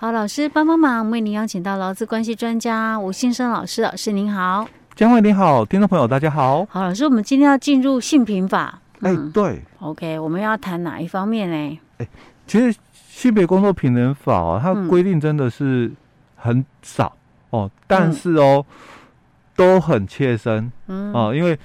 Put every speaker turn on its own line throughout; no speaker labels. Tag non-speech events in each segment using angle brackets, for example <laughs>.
好，老师帮帮忙，为您邀请到劳资关系专家吴先生老师，老师您好。
江惠你好，听众朋友大家好。
好，老师，我们今天要进入性平法。
哎、嗯欸，对。
OK，我们要谈哪一方面呢？
哎、欸，其实性别工作平等法哦，它规定真的是很少、嗯、哦，但是哦，都很切身。嗯。哦，因为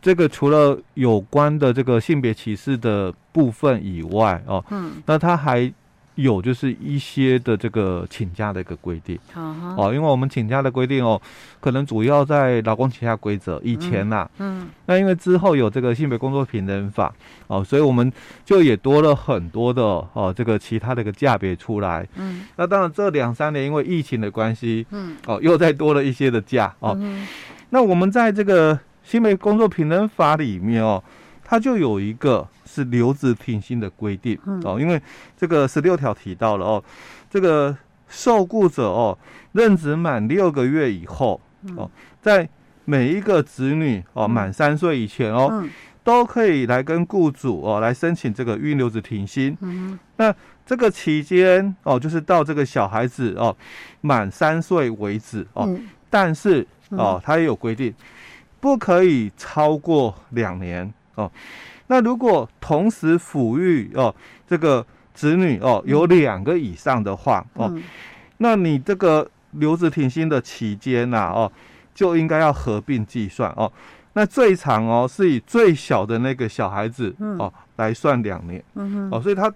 这个除了有关的这个性别歧视的部分以外哦，嗯，那它还。有就是一些的这个请假的一个规定，uh -huh. 哦，因为我们请假的规定哦，可能主要在劳工请假规则以前呐、啊，嗯，那因为之后有这个性别工作平等法，哦，所以我们就也多了很多的哦，这个其他的一个假别出来，嗯，那当然这两三年因为疫情的关系，嗯，哦，又再多了一些的假哦、嗯，那我们在这个性别工作平等法里面哦，它就有一个。是留职停薪的规定哦，因为这个十六条提到了哦，这个受雇者哦，任职满六个月以后哦，在每一个子女哦满三岁以前哦，都可以来跟雇主哦来申请这个育婴留职停薪。那这个期间哦，就是到这个小孩子哦满三岁为止哦，但是哦，它也有规定，不可以超过两年哦。那如果同时抚育哦，这个子女哦有两个以上的话哦、嗯，那你这个留职停薪的期间呐哦，就应该要合并计算哦。那最长哦是以最小的那个小孩子哦来算两年，嗯哦，所以他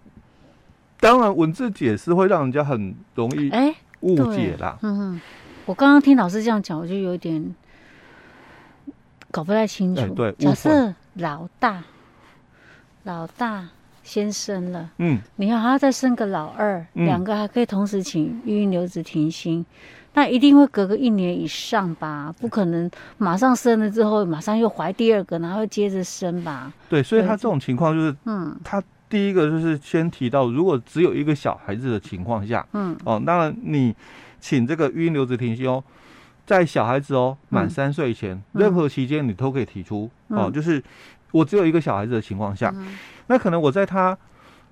当然文字解释会让人家很容易哎误解啦。
嗯哼，我刚刚听老师这样讲，我就有点搞不太清楚。
哎、对，
假设老大。老大先生了，嗯，你要还要再生个老二，两、嗯、个还可以同时请育婴留职停薪，那一定会隔个一年以上吧？不可能马上生了之后马上又怀第二个，然后接着生吧？
对，所以他这种情况就是，嗯，他第一个就是先提到，如果只有一个小孩子的情况下，嗯，哦，当然你请这个育婴留职停薪哦，在小孩子哦满三岁前、嗯，任何期间你都可以提出、嗯、哦，就是。我只有一个小孩子的情况下、嗯，那可能我在他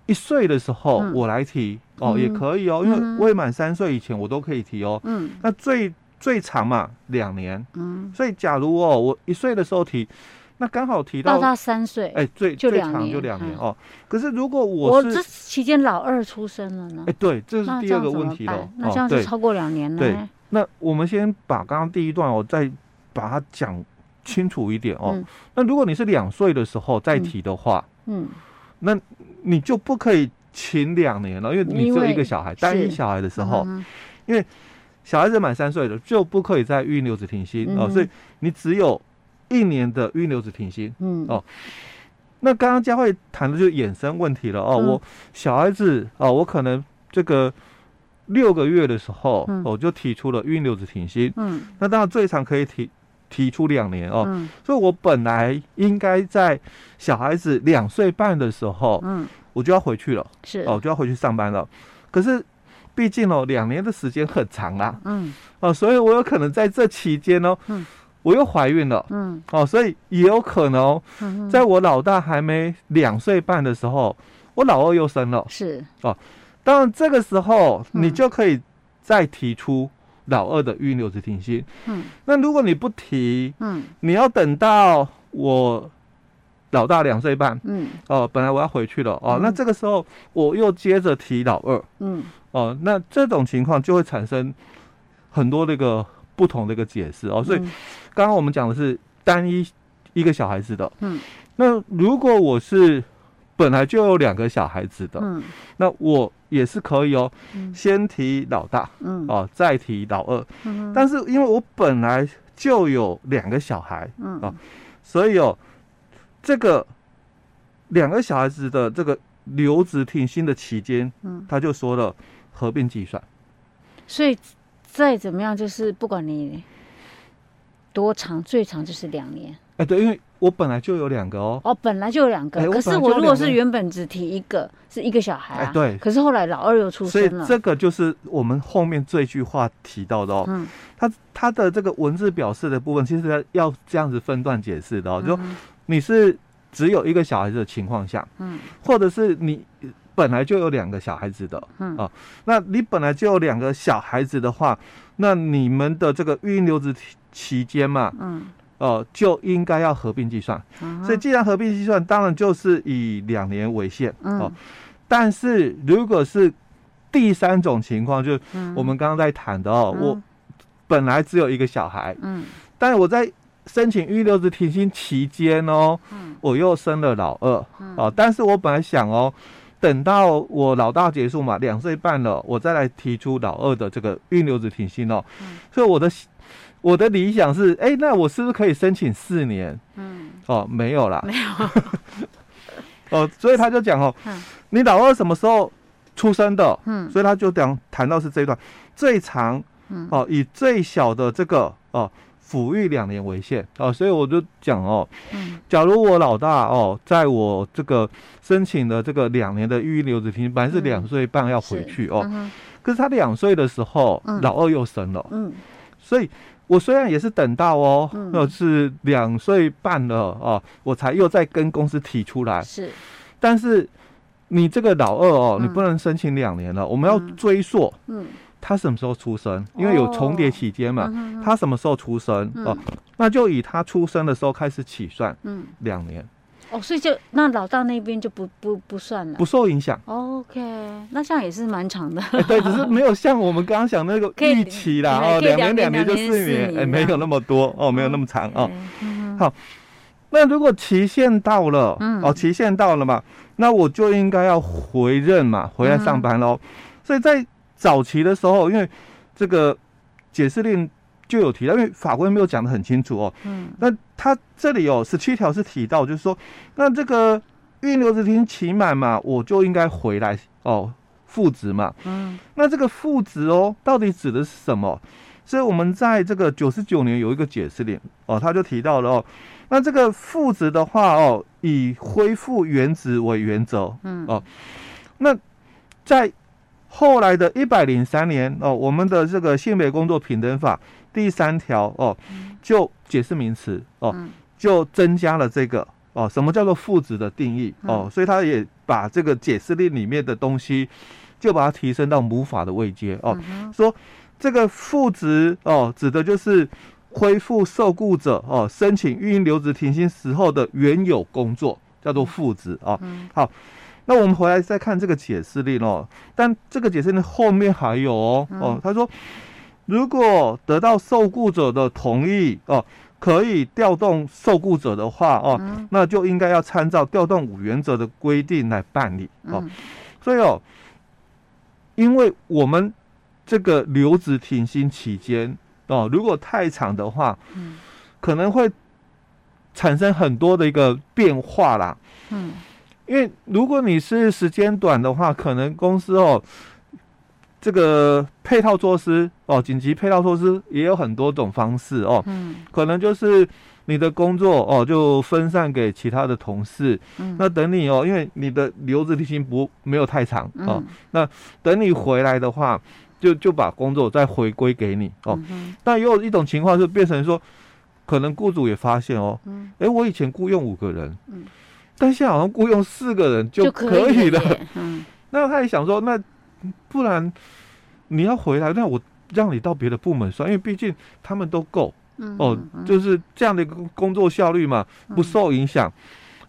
一岁的时候我来提、嗯、哦，也可以哦，因为未满三岁以前我都可以提哦。嗯，那最最长嘛两年。嗯，所以假如哦我一岁的时候提，那刚好提到，
到他三岁，
哎，最最长就两年、嗯、哦。可是如果我是
我这期间老二出生了呢？
哎，对，这是第二个问题了。
那这样子超过两年了、哦对。对，那我们先把刚刚第一段我再把它讲。清楚一点哦、嗯，那如果你是两岁的时候再提的话，嗯，那你就不可以请两年了，因为你只有一个小孩，单一小孩的时候，嗯、因为小孩子满三岁了就不可以再育婴留子停薪、嗯、哦，所以你只有一年的育婴留子停薪，嗯。哦，那刚刚佳慧谈的就是衍生问题了哦、嗯，我小孩子哦，我可能这个六个月的时候，我、哦、就提出了育婴留职停薪，嗯，那当然最长可以提。提出两年哦、嗯，所以我本来应该在小孩子两岁半的时候，嗯，我就要回去了，是。哦，就要回去上班了。可是毕竟哦，两年的时间很长啊，嗯，哦，所以我有可能在这期间哦，嗯，我又怀孕了，嗯，哦，所以也有可能，在我老大还没两岁半的时候，我老二又生了，是。哦，当然这个时候你就可以再提出。老二的预留职停薪，嗯，那如果你不提，嗯，你要等到我老大两岁半，嗯，哦，本来我要回去了，哦，嗯、那这个时候我又接着提老二，嗯，哦，那这种情况就会产生很多那个不同的一个解释哦，所以刚刚我们讲的是单一一个小孩子的，嗯，那如果我是。本来就有两个小孩子的，嗯，那我也是可以哦，嗯、先提老大，嗯，哦，再提老二，嗯，但是因为我本来就有两个小孩，嗯，哦，所以哦，这个两个小孩子的这个留职停薪的期间，嗯，他就说了合并计算，所以再怎么样，就是不管你多长，最长就是两年，
哎，对，因为。我本来就有两个哦，
哦，本来就有两个，可是我如果是原本只提一个，是一个小孩啊，对，可是后来老二又出生了，
所以这个就是我们后面这句话提到的哦，嗯，他他的这个文字表示的部分，其实要这样子分段解释的哦，就你是只有一个小孩子的情况下，嗯，或者是你本来就有两个小孩子的，嗯。啊，那你本来就有两个小孩子的话，那你们的这个育婴留职期间嘛，嗯，哦、呃，就应该要合并计算。嗯、所以既然合并计算，当然就是以两年为限，哦、嗯。但是如果是第三种情况，就是我们刚刚在谈的哦，嗯、我本来只有一个小孩，嗯，但是我在申请育婴留职停薪期间哦，嗯，我又生了老二，嗯、哦，但是我本来想哦，等到我老大结束嘛，两岁半了，我再来提出老二的这个育留子停薪哦，嗯、所以我的我的理想是，哎，那我是不是可以申请四年？嗯，哦，没有啦，没有，<laughs> 哦，所以他就讲哦，嗯、你老二什么时候出生的？嗯，所以他就讲谈到是这一段。最长，嗯，哦，以最小的这个哦。抚育两年为限。哦，所以我就讲哦，嗯，假如我老大哦，在我这个申请的这个两年的育婴留子停，本来是两岁半要回去哦，可是他两岁的时候，老二又生了，嗯，所以我虽然也是等到哦，那是两岁半了哦，我才又再跟公司提出来，是，但是你这个老二哦，你不能申请两年了，我们要追溯，嗯。他什么时候出生？因为有重叠期间嘛。他什么时候出生？嗯、哦，那就以他出生的时候开始起算。嗯，两年。
哦，所以就那老大那边就不不不算了，
不受影响。
OK，那这样也是蛮长的。
欸、对，只是没有像我们刚刚讲那个 <laughs> 预期啦。哦，两年两年就四年，哎、欸，没有那么多哦，没有那么长哦。嗯、好，那如果期限到了，嗯、哦，期限到了嘛，那我就应该要回任嘛，回来上班喽。嗯、所以在早期的时候，因为这个解释令就有提到，因为法规没有讲的很清楚哦。嗯。那他这里有十七条是提到，就是说，那这个预留职停期满嘛，我就应该回来哦，复职嘛。嗯。那这个复职哦，到底指的是什么？所以我们在这个九十九年有一个解释令哦，他就提到了哦，那这个复职的话哦，以恢复原职为原则。嗯。哦，那在。后来的一百零三年哦，我们的这个性别工作平等法第三条哦，就解释名词哦，就增加了这个哦，什么叫做复职的定义哦，所以他也把这个解释令里面的东西，就把它提升到母法的位阶哦，说这个父职哦，指的就是恢复受雇者哦申请育婴留职停薪时候的原有工作，叫做父职哦，好。那我们回来再看这个解释令哦，但这个解释令后面还有哦哦，他说，如果得到受雇者的同意哦，可以调动受雇者的话哦，那就应该要参照调动五原则的规定来办理哦。所以哦，因为我们这个留职停薪期间哦，如果太长的话，可能会产生很多的一个变化啦。嗯。因为如果你是时间短的话，可能公司哦，这个配套措施哦，紧急配套措施也有很多种方式哦。嗯。可能就是你的工作哦，就分散给其他的同事。嗯。那等你哦，因为你的留职停薪不没有太长哦。嗯。那等你回来的话，就就把工作再回归给你哦。嗯。但也有一种情况是变成说，可能雇主也发现哦，嗯。哎，我以前雇佣五个人。嗯。但现在好像雇佣四个人就可以了，嗯，那他也想说，那不然你要回来，那我让你到别的部门算，因为毕竟他们都够，嗯，哦，就是这样的一个工作效率嘛，不受影响，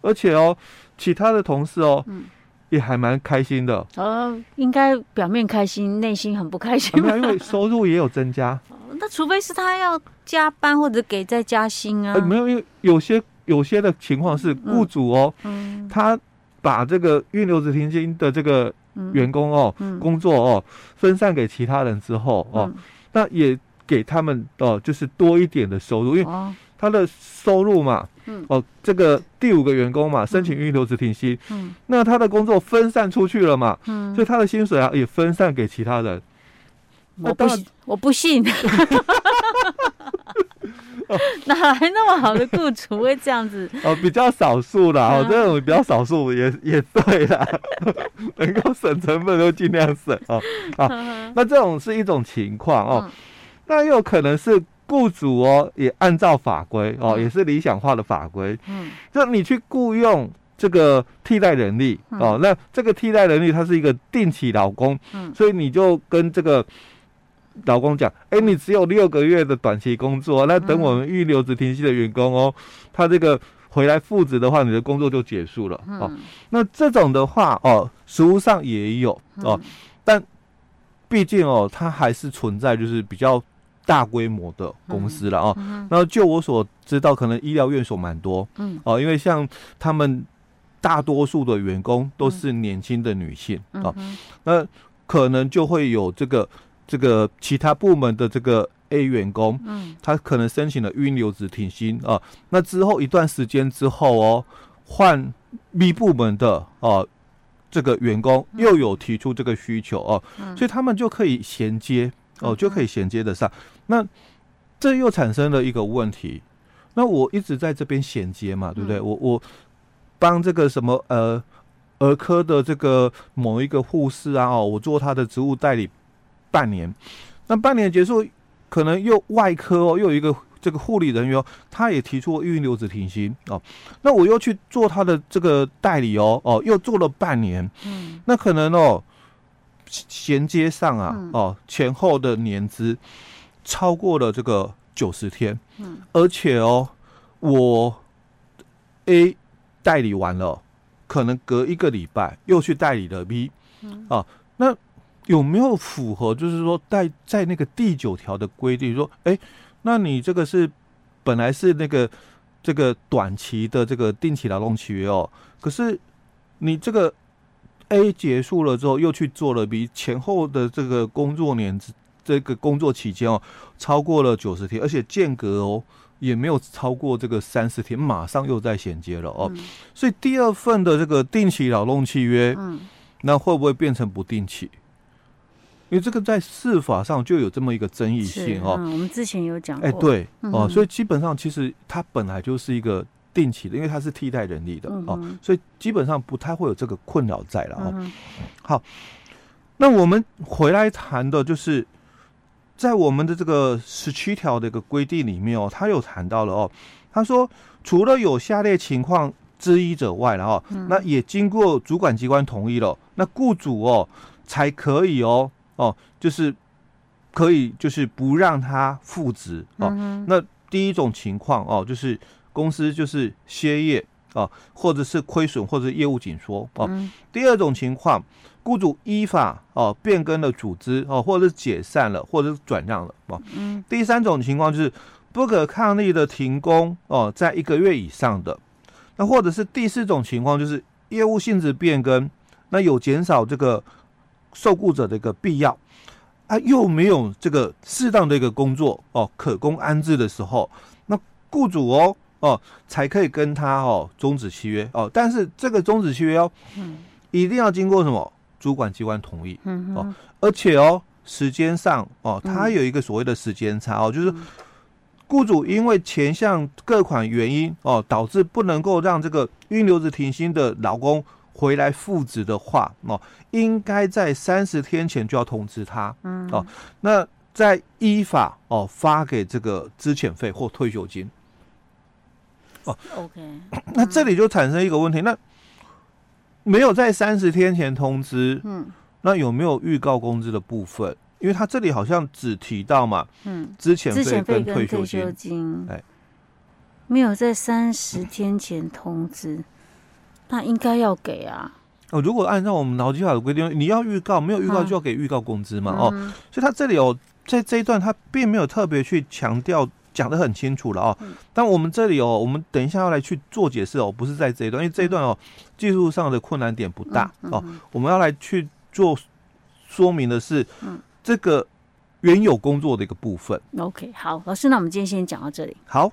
而且哦，其他的同事哦，嗯。也还蛮开心的，
哦，应该表面开心，内心很不开心，
因为收入也有增加，<laughs>
那除非是他要加班或者给再加薪啊，
没有，因为有些。有些的情况是雇主哦，嗯，他把这个育婴留职停薪的这个员工哦，工作哦分散给其他人之后哦，那也给他们哦，就是多一点的收入，因为他的收入嘛，哦，这个第五个员工嘛，申请育婴留职停薪，嗯，那他的工作分散出去了嘛，嗯，所以他的薪水啊也分散给其他人。
我不信，我不信。<laughs> 哪来那么好的雇主会这样子？<laughs>
哦，比较少数啦，哦，这种比较少数也也对啦，<laughs> 能够省成本都尽量省哦。啊，那这种是一种情况哦，那又可能是雇主哦，也按照法规哦，也是理想化的法规。嗯，就你去雇佣这个替代人力哦，那这个替代人力它是一个定期劳工，
嗯，
所以你就跟这个劳工讲，哎，你只有六个月的短期工作，那等我们预留职停薪的员工哦，他这个回来复职的话，你的工作就结束了哦。那这种的话哦，实务上也有哦，但毕竟哦，它还是存在就是比较大规模的公司了哦。那就我所知道，可能医疗院所蛮多，嗯。哦，因为像他们。大多数的员工都是年轻的女性啊、嗯哦，那可能就会有这个这个其他部门的这个 A 员工，嗯，他可能申请了预留职停薪啊，那之后一段时间之后哦，换 B 部门的哦，这个员工又有提出这个需求哦，嗯、所以他们就可以衔接哦，就可以衔接得上。那这又产生了一个问题，那我一直在这边衔接嘛，对不对？嗯、我我。帮这个什么呃儿科的这个某一个护士啊哦，我做他的职务代理半年，那半年结束，可能又外科哦，又有一个这个护理人员哦，他也提出孕留子停薪哦，那我又去做他的这个代理哦哦，又做了半年，嗯，那可能哦衔接上啊哦前后的年资超过了这个九十天，嗯，而且哦我 A。代理完了，可能隔一个礼拜又去代理了 B，嗯、啊，那有没有符合？就是说，在在那个第九条的规定说，哎，那你这个是本来是那个这个短期的这个定期劳动契约哦，可是你这个 A 结束了之后又去做了 B，前后的这个工作年这个工作期间哦，超过了九十天，而且间隔哦。也没有超过这个三十天，马上又在衔接了哦，嗯、所以第二份的这个定期劳动契约，嗯，那会不会变成不定期？因为这个在司法上就有这么一个争议性哦。
嗯、我们之前有讲过，
哎，对哦，所以基本上其实它本来就是一个定期的，因为它是替代人力的哦，嗯、所以基本上不太会有这个困扰在了哦。嗯、好，那我们回来谈的就是。在我们的这个十七条的一个规定里面哦，他有谈到了哦，他说除了有下列情况之一者外，然后那也经过主管机关同意了，那雇主哦才可以哦哦，就是可以就是不让他复职哦。那第一种情况哦，就是公司就是歇业哦，或者是亏损，或者业务紧缩哦。第二种情况。雇主依法哦变更了组织哦，或者是解散了，或者是转让了哦。嗯。第三种情况就是不可抗力的停工哦，在一个月以上的。那或者是第四种情况就是业务性质变更，那有减少这个受雇者的一个必要啊，又没有这个适当的一个工作哦可供安置的时候，那雇主哦哦才可以跟他哦终止契约哦。但是这个终止契约哦，嗯，一定要经过什么？主管机关同意，嗯、而且哦，时间上哦，它有一个所谓的时间差哦，嗯、就是雇主因为前项各款原因哦，导致不能够让这个预留职停薪的劳工回来复职的话哦，应该在三十天前就要通知他，嗯。那再依法哦发给这个资遣费或退休金，哦
，OK，
那这里就产生一个问题，那。没有在三十天前通知，嗯，那有没有预告工资的部分？因为他这里好像只提到嘛，嗯，资遣费跟退休金，哎，
没有在三十天前通知，那应该要给啊。
哦，如果按照我们劳基法的规定，你要预告，没有预告就要给预告工资嘛，哦，所以他这里有在这一段，他并没有特别去强调。讲的很清楚了哦，但我们这里哦，我们等一下要来去做解释哦，不是在这一段，因为这一段哦，技术上的困难点不大哦，我们要来去做说明的是，这个原有工作的一个部分。
OK，好，老师，那我们今天先讲到这里。
好。